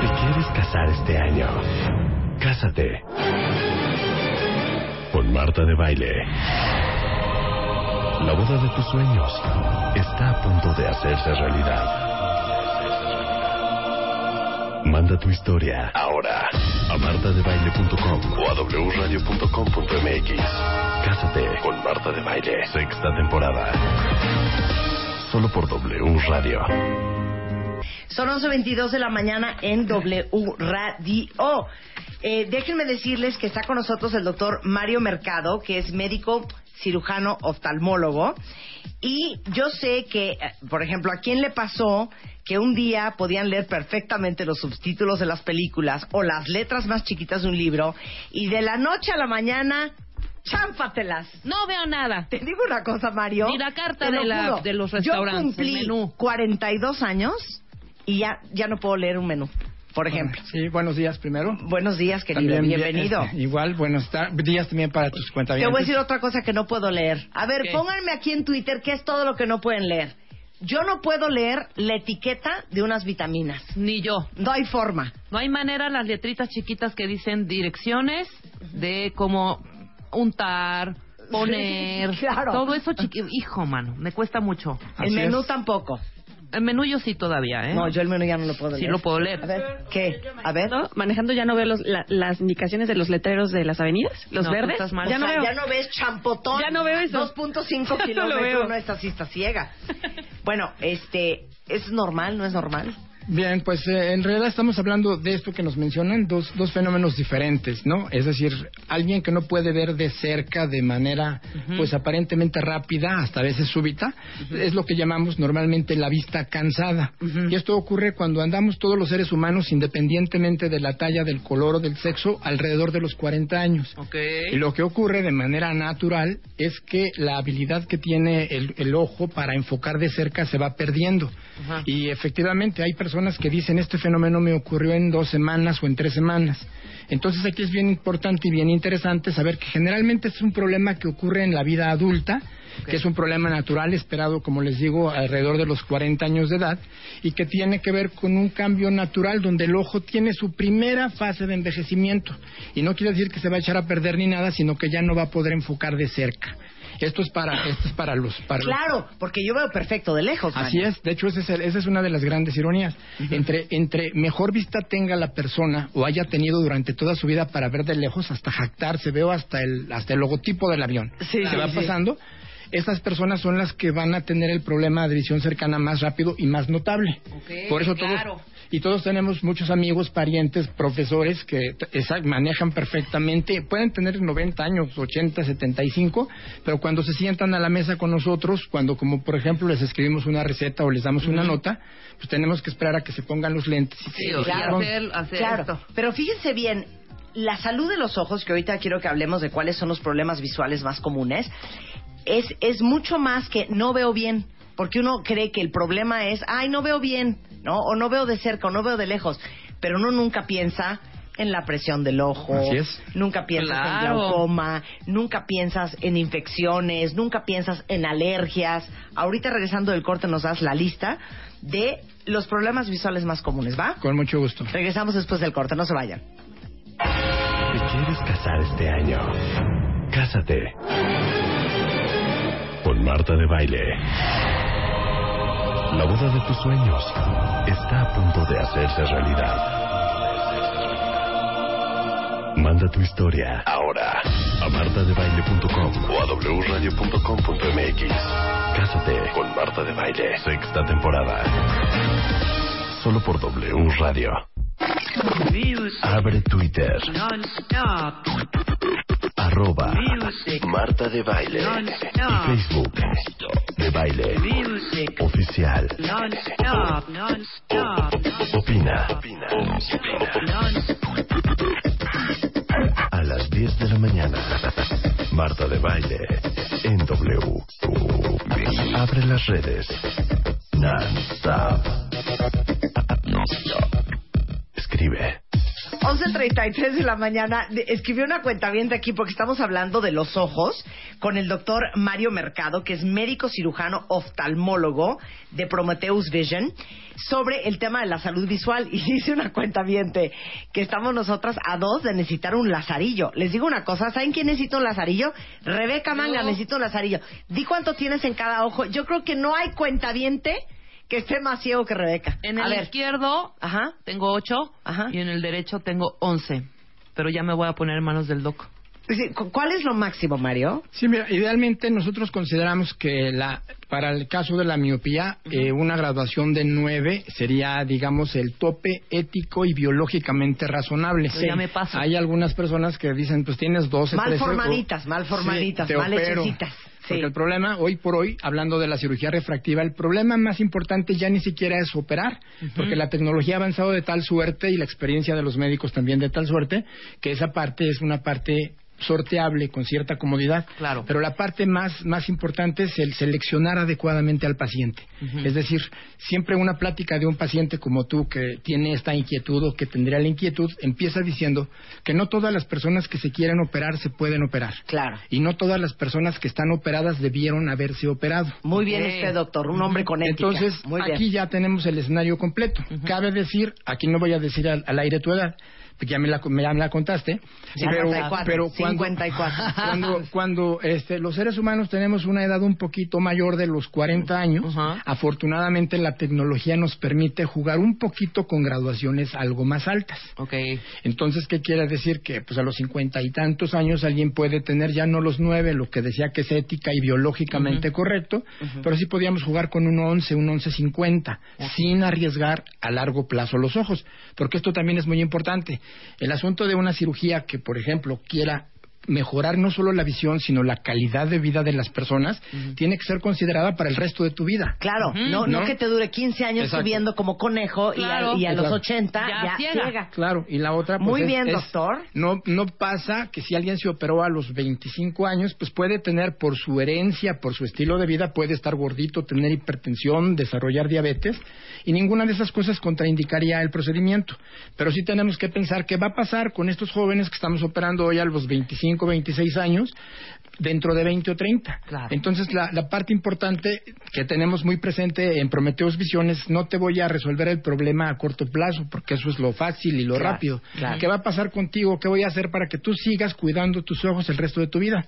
¿Te quieres casar este año? Cásate. Con Marta de Baile. La boda de tus sueños está a punto de hacerse realidad. Manda tu historia ahora a martadebaile.com o a wradio.com.mx. Cásate con Marta de Baile. Sexta temporada. Solo por W Radio. Son 11.22 de la mañana en W Radio. Eh, déjenme decirles que está con nosotros el doctor Mario Mercado, que es médico cirujano oftalmólogo. Y yo sé que, eh, por ejemplo, a quién le pasó que un día podían leer perfectamente los subtítulos de las películas o las letras más chiquitas de un libro y de la noche a la mañana chámpatelas. No veo nada. Te digo una cosa, Mario. Ni la carta de, la- de los Yo restaurantes. cumplí el menú. 42 años y ya, ya no puedo leer un menú, por ejemplo. Sí, buenos días primero. Buenos días, querido. También, Bienvenido. eh, igual, buenos días también para tus cuentas. Te voy a decir otra cosa que no puedo leer. A ver, ¿Qué? pónganme aquí en Twitter qué es todo lo que no pueden leer. Yo no puedo leer la etiqueta de unas vitaminas. Ni yo. No hay forma. No hay manera las letritas chiquitas que dicen direcciones de cómo untar, poner, Claro. todo eso chiquito. Hijo, mano, me cuesta mucho. El Así menú es. tampoco. El menú yo sí todavía, ¿eh? No, yo el menú ya no lo puedo Sí leer. lo puedo leer. A ver, ¿qué? A ver. ¿no? Manejando ya no veo los- la- las indicaciones de los letreros de las avenidas, los No, verdes. estás mal. Ya O no sea, veo. ya no ves champotón. Ya no veo eso. 2.5 No lo kilómetros. No, esta sí está ciega. Bueno, este, ¿es normal? ¿No es normal? Bien, pues eh, en realidad estamos hablando de esto que nos mencionan, dos, dos fenómenos diferentes, ¿no? Es decir, alguien que no puede ver de cerca de manera, pues aparentemente rápida, hasta a veces súbita, es lo que llamamos normalmente la vista cansada. Y esto ocurre cuando andamos todos los seres humanos, independientemente de la talla, del color o del sexo, alrededor de los 40 años. Ok. Y lo que ocurre de manera natural es que la habilidad que tiene el, el ojo para enfocar de cerca se va perdiendo. Y efectivamente hay personas que dicen este fenómeno me ocurrió en dos semanas o en tres semanas. Entonces aquí es bien importante y bien interesante saber que generalmente es un problema que ocurre en la vida adulta, que es un problema natural esperado, como les digo, alrededor de los 40 años de edad, y que tiene que ver con un cambio natural donde el ojo tiene su primera fase de envejecimiento. Y no quiere decir que se va a echar a perder ni nada, sino que ya no va a poder enfocar de cerca. Esto es para, esto es para los... Para los- Claro, porque yo veo perfecto de lejos. Así es, de hecho ese es el- esa es una de las grandes ironías. entre, entre mejor vista tenga la persona o haya tenido durante toda su vida para ver de lejos, hasta jactarse, veo hasta el, hasta el logotipo del avión. Sí, Se sí, va sí. pasando. Esas personas son las que van a tener el problema de visión cercana más rápido y más notable. Ok, Por eso claro. todos y todos tenemos muchos amigos, parientes, profesores que manejan perfectamente, pueden tener 90 años, 80, 75, pero cuando se sientan a la mesa con nosotros, cuando como por ejemplo les escribimos una receta o les damos una nota, pues tenemos que esperar a que se pongan los lentes. y Sí, Claro. hacer, hacer Claro, esto. pero fíjense bien, la salud de los ojos, que ahorita quiero que hablemos de cuáles son los problemas visuales más comunes, es, es mucho más que no veo bien, porque uno cree que el problema es, ay, no veo bien, ¿no? O no veo de cerca, o no veo de lejos, pero uno nunca piensa en la presión del ojo, Así es. nunca piensas en glaucoma, nunca piensas en infecciones, nunca piensas en alergias. Ahorita regresando del corte nos das la lista de los problemas visuales más comunes, ¿va? Con mucho gusto. Regresamos después del corte, no se vayan. ¿Te quieres casar este año? Cásate. Con Marta de Baile. La boda de tus sueños está a punto de hacerse realidad. Manda tu historia ahora a martadebaile.com o a wradio.com.mx. Cásate con Marta de Baile. Sexta temporada. Solo por W Radio. Abre Twitter. Arroba Marta de Baile. Y Facebook. De Baile. Oficial. Opina. A las 10 de la mañana. Marta de Baile. En W. Abre las redes. Non-stop. Escribe. 11.33 de la mañana, escribió una cuenta bien de aquí porque estamos hablando de los ojos, con el doctor Mario Mercado, que es médico cirujano oftalmólogo de Prometheus Vision, sobre el tema de la salud visual. Y dice una cuenta que estamos nosotras a dos de necesitar un lazarillo. Les digo una cosa, ¿saben quién necesita un lazarillo? Rebeca Manga necesita un lazarillo. Di cuánto tienes en cada ojo. Yo creo que no hay cuentaviente que esté más ciego que Rebeca. En A el ver. izquierdo Ajá. tengo ocho Ajá. y en el derecho tengo once. Pero ya me voy a poner en manos del doc. Sí, cu- ¿Cuál es lo máximo, Mario? Sí, mira, idealmente nosotros consideramos que la, para el caso de la miopía, eh, una graduación de 9 sería, digamos, el tope ético y biológicamente razonable. Pero ya me paso. Hay algunas personas que dicen, pues tienes 12, Mal 13, o- formaditas, mal formaditas, te mal opero. hechecitas. Sí. Porque el problema, hoy por hoy, hablando de la cirugía refractiva, el problema más importante ya ni siquiera es operar, porque la tecnología ha avanzado de tal suerte y la experiencia de los médicos también de tal suerte, que esa parte es una parte sorteable con cierta comodidad. Claro. Pero la parte más, más importante es el seleccionar adecuadamente al paciente. Es decir, siempre una plática de un paciente como tú que tiene esta inquietud o que tendría la inquietud, empieza diciendo que no todas las personas que se quieren operar se pueden operar. Claro. Y no todas las personas que están operadas debieron haberse operado. Muy bien Ok. usted, doctor, un hombre con ética. Entonces, Muy bien. aquí ya tenemos el escenario completo. Cabe decir, aquí no voy a decir al, al aire tu edad, ya me la, ya me la contaste, pero, 54, pero cuando, 54. cuando, cuando, este, los seres humanos tenemos una edad un poquito mayor de los 40 años, afortunadamente la tecnología nos permite jugar un poquito con graduaciones algo más altas. Ok. Entonces, ¿qué quiere decir? Que pues a los cincuenta y tantos años alguien puede tener ya no los nueve, lo que decía que es ética y biológicamente correcto, pero sí podíamos jugar con un once, un once cincuenta, sin arriesgar a largo plazo los ojos, porque esto también es muy importante. El asunto de una cirugía que, por ejemplo, quiera mejorar no solo la visión, sino la calidad de vida de las personas, tiene que ser considerada para el resto de tu vida. Claro, no, no ¿No? que te dure 15 años Exacto. subiendo como conejo y a- Claro. y a, los Exacto. 80 Ya ya, ciega. ciega. Claro, y la otra pues Muy bien, es- doctor. No no pasa que si alguien se operó a los 25 años, pues puede tener por su herencia, por su estilo de vida, puede estar gordito, tener hipertensión, desarrollar diabetes y ninguna de esas cosas contraindicaría el procedimiento. Pero sí tenemos que pensar qué va a pasar con estos jóvenes que estamos operando hoy a los 25, 26 años dentro de 20 o 30. Claro. Entonces, la, la parte importante que tenemos muy presente en Prometeos Visiones, no te voy a resolver el problema a corto plazo, porque eso es lo fácil y lo Claro, rápido. claro. ¿Qué va a pasar contigo? ¿Qué voy a hacer para que tú sigas cuidando tus ojos el resto de tu vida?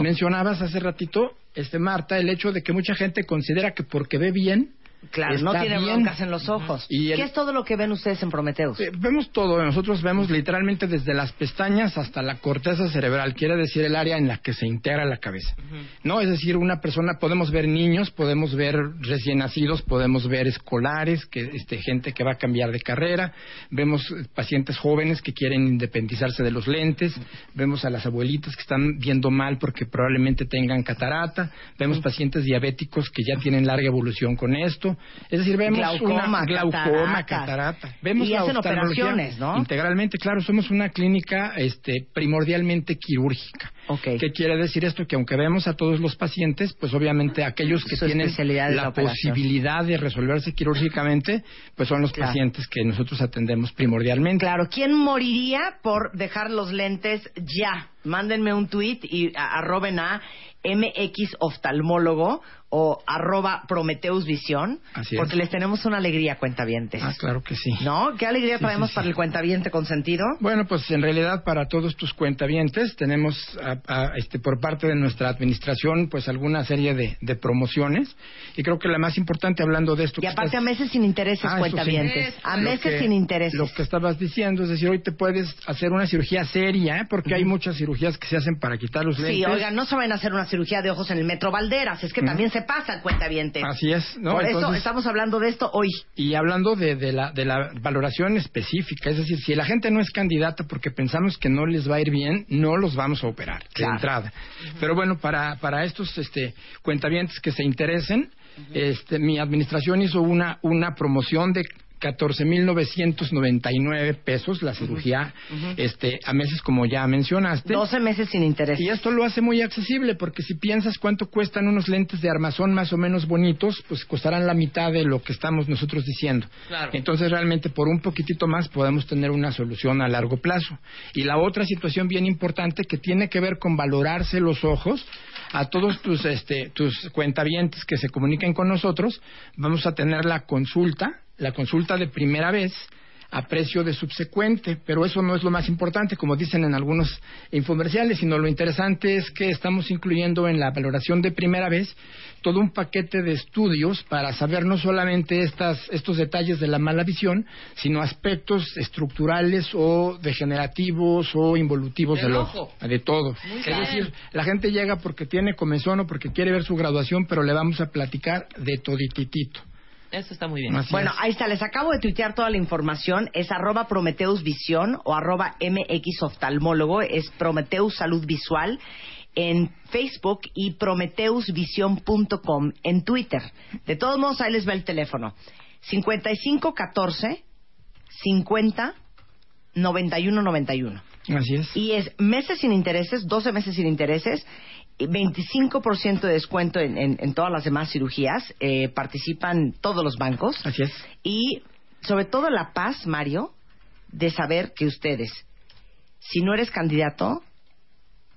Mencionabas hace ratito, este Marta, el hecho de que mucha gente considera que porque ve bien, Claro, no tiene bien. broncas en los ojos. Y el- ¿Qué es todo lo que ven ustedes en Prometeus? Eh, Vemos todo, nosotros vemos literalmente desde las pestañas hasta la corteza cerebral, quiere decir el área en la que se integra la cabeza. ¿No? Es decir, una persona, podemos ver niños, podemos ver recién nacidos, podemos ver escolares, que, este, gente que va a cambiar de carrera, vemos pacientes jóvenes que quieren independizarse de los lentes, vemos a las abuelitas que están viendo mal porque probablemente tengan catarata, vemos pacientes diabéticos que ya tienen larga evolución con esto, es decir, vemos Glaucoma, una glaucoma, catarata. Vemos Y la hacen operaciones, ¿no? Integralmente, claro, somos una clínica este, primordialmente quirúrgica. Ok. ¿Qué quiere decir esto? Que aunque vemos a todos los pacientes, pues obviamente aquellos que Su tienen la posibilidad de resolverse quirúrgicamente, pues son los Claro. pacientes que nosotros atendemos primordialmente. Claro, ¿quién moriría por dejar los lentes ya? Mándenme un tweet y a- arroben a MX Oftalmólogo o arroba Prometeus Visión, porque les tenemos una alegría, cuentavientes. Ah, claro que sí. ¿No? ¿Qué alegría Sí, traemos sí, sí. para el cuentaviente consentido? Bueno, pues en realidad para todos tus cuentavientes tenemos a- a- este, por parte de nuestra administración pues alguna serie de, de promociones y creo que la más importante hablando de esto Y que aparte estás- a meses sin intereses, Ah, cuentavientes. A meses que- sin intereses. Lo que estabas diciendo, es decir, hoy te puedes hacer una cirugía seria, ¿eh? porque hay muchas cirugías que se hacen para quitar los Sí, lentes. oigan, no se van a hacer una cirugía de ojos en el Metro Valderas, es que también se pasa, cuentavientes. Así es, ¿no? Por eso Entonces- estamos hablando de esto hoy. Y hablando de, de la, de la valoración específica, es decir, si la gente no es candidata porque pensamos que no les va a ir bien, no los vamos a operar Claro. de entrada. Pero bueno, para, para estos este, cuentavientes que se interesen, este, mi administración hizo una, una promoción de 14.999 pesos la cirugía este a meses como ya mencionaste. 12 meses sin interés. Y esto lo hace muy accesible porque si piensas cuánto cuestan unos lentes de armazón más o menos bonitos, pues costarán la mitad de lo que estamos nosotros diciendo. Claro. Entonces realmente por un poquitito más podemos tener una solución a largo plazo. Y la otra situación bien importante que tiene que ver con valorarse los ojos a todos tus este tus cuentavientes que se comuniquen con nosotros, vamos a tener la consulta, la consulta de primera vez a precio de subsecuente, pero eso no es lo más importante, como dicen en algunos infomerciales, sino lo interesante es que estamos incluyendo en la valoración de primera vez todo un paquete de estudios para saber no solamente estas, estos detalles de la mala visión, sino aspectos estructurales o degenerativos o involutivos Del ojo. ojo, de todo. Muy es bien. decir, la gente llega porque tiene comezón o porque quiere ver su graduación, pero le vamos a platicar de todititito. Eso está muy bien. Así Bueno, es. ahí está, les acabo de tuitear toda la información. Es arroba Prometeus Visión o arroba MX Oftalmólogo. Es Prometeus Salud Visual en Facebook y prometeusvision.com en Twitter. De todos modos, ahí les va el teléfono. 5514 50 91 91. Así es. Y es meses sin intereses, 12 meses sin intereses, y 25% de descuento en, en- en todas las demás cirugías. Eh, participan todos los bancos. Así es. Y sobre todo la paz, Mario, de saber que ustedes, si no eres candidato,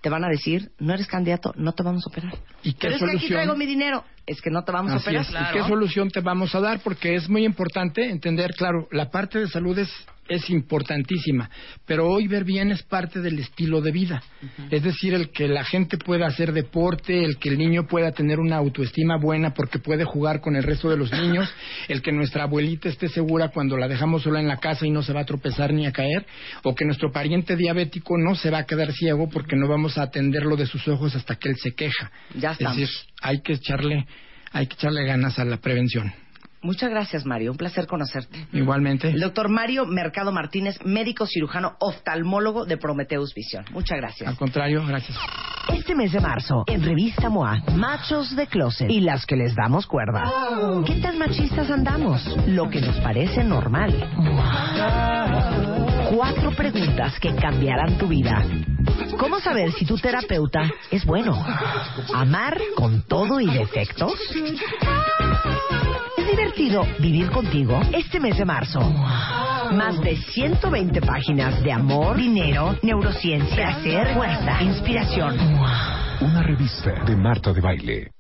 te van a decir, no eres candidato, no te vamos a operar. ¿Y qué Pero es que aquí solución? traigo mi dinero. Es que no te vamos a operar. es. ¿Y qué solución te vamos a dar? Porque es muy importante entender, claro, la parte de salud es, es importantísima, pero hoy ver bien es parte del estilo de vida. Es decir, el que la gente pueda hacer deporte, el que el niño pueda tener una autoestima buena porque puede jugar con el resto de los niños, el que nuestra abuelita esté segura cuando la dejamos sola en la casa y no se va a tropezar ni a caer, o que nuestro pariente diabético no se va a quedar ciego porque no vamos a atenderlo de sus ojos hasta que él se queja. Ya Es estamos. decir, hay que echarle, hay que echarle ganas a la prevención. Muchas gracias, Mario. Un placer conocerte. Igualmente. El doctor Mario Mercado Martínez, médico cirujano oftalmólogo de Prometeus Visión. Muchas Al gracias. contrario, gracias. Este mes de marzo, en Revista MOA, machos de closet y las que les damos cuerda. ¿Qué tan machistas andamos? Lo que nos parece normal. Cuatro preguntas que cambiarán tu vida. ¿Cómo saber si tu terapeuta es bueno? ¿Amar con todo y defectos? ¿Es divertido vivir contigo este mes de marzo? Más de 120 páginas de amor, dinero, neurociencia, placer, fuerza, inspiración. Una revista de Marta de Baile.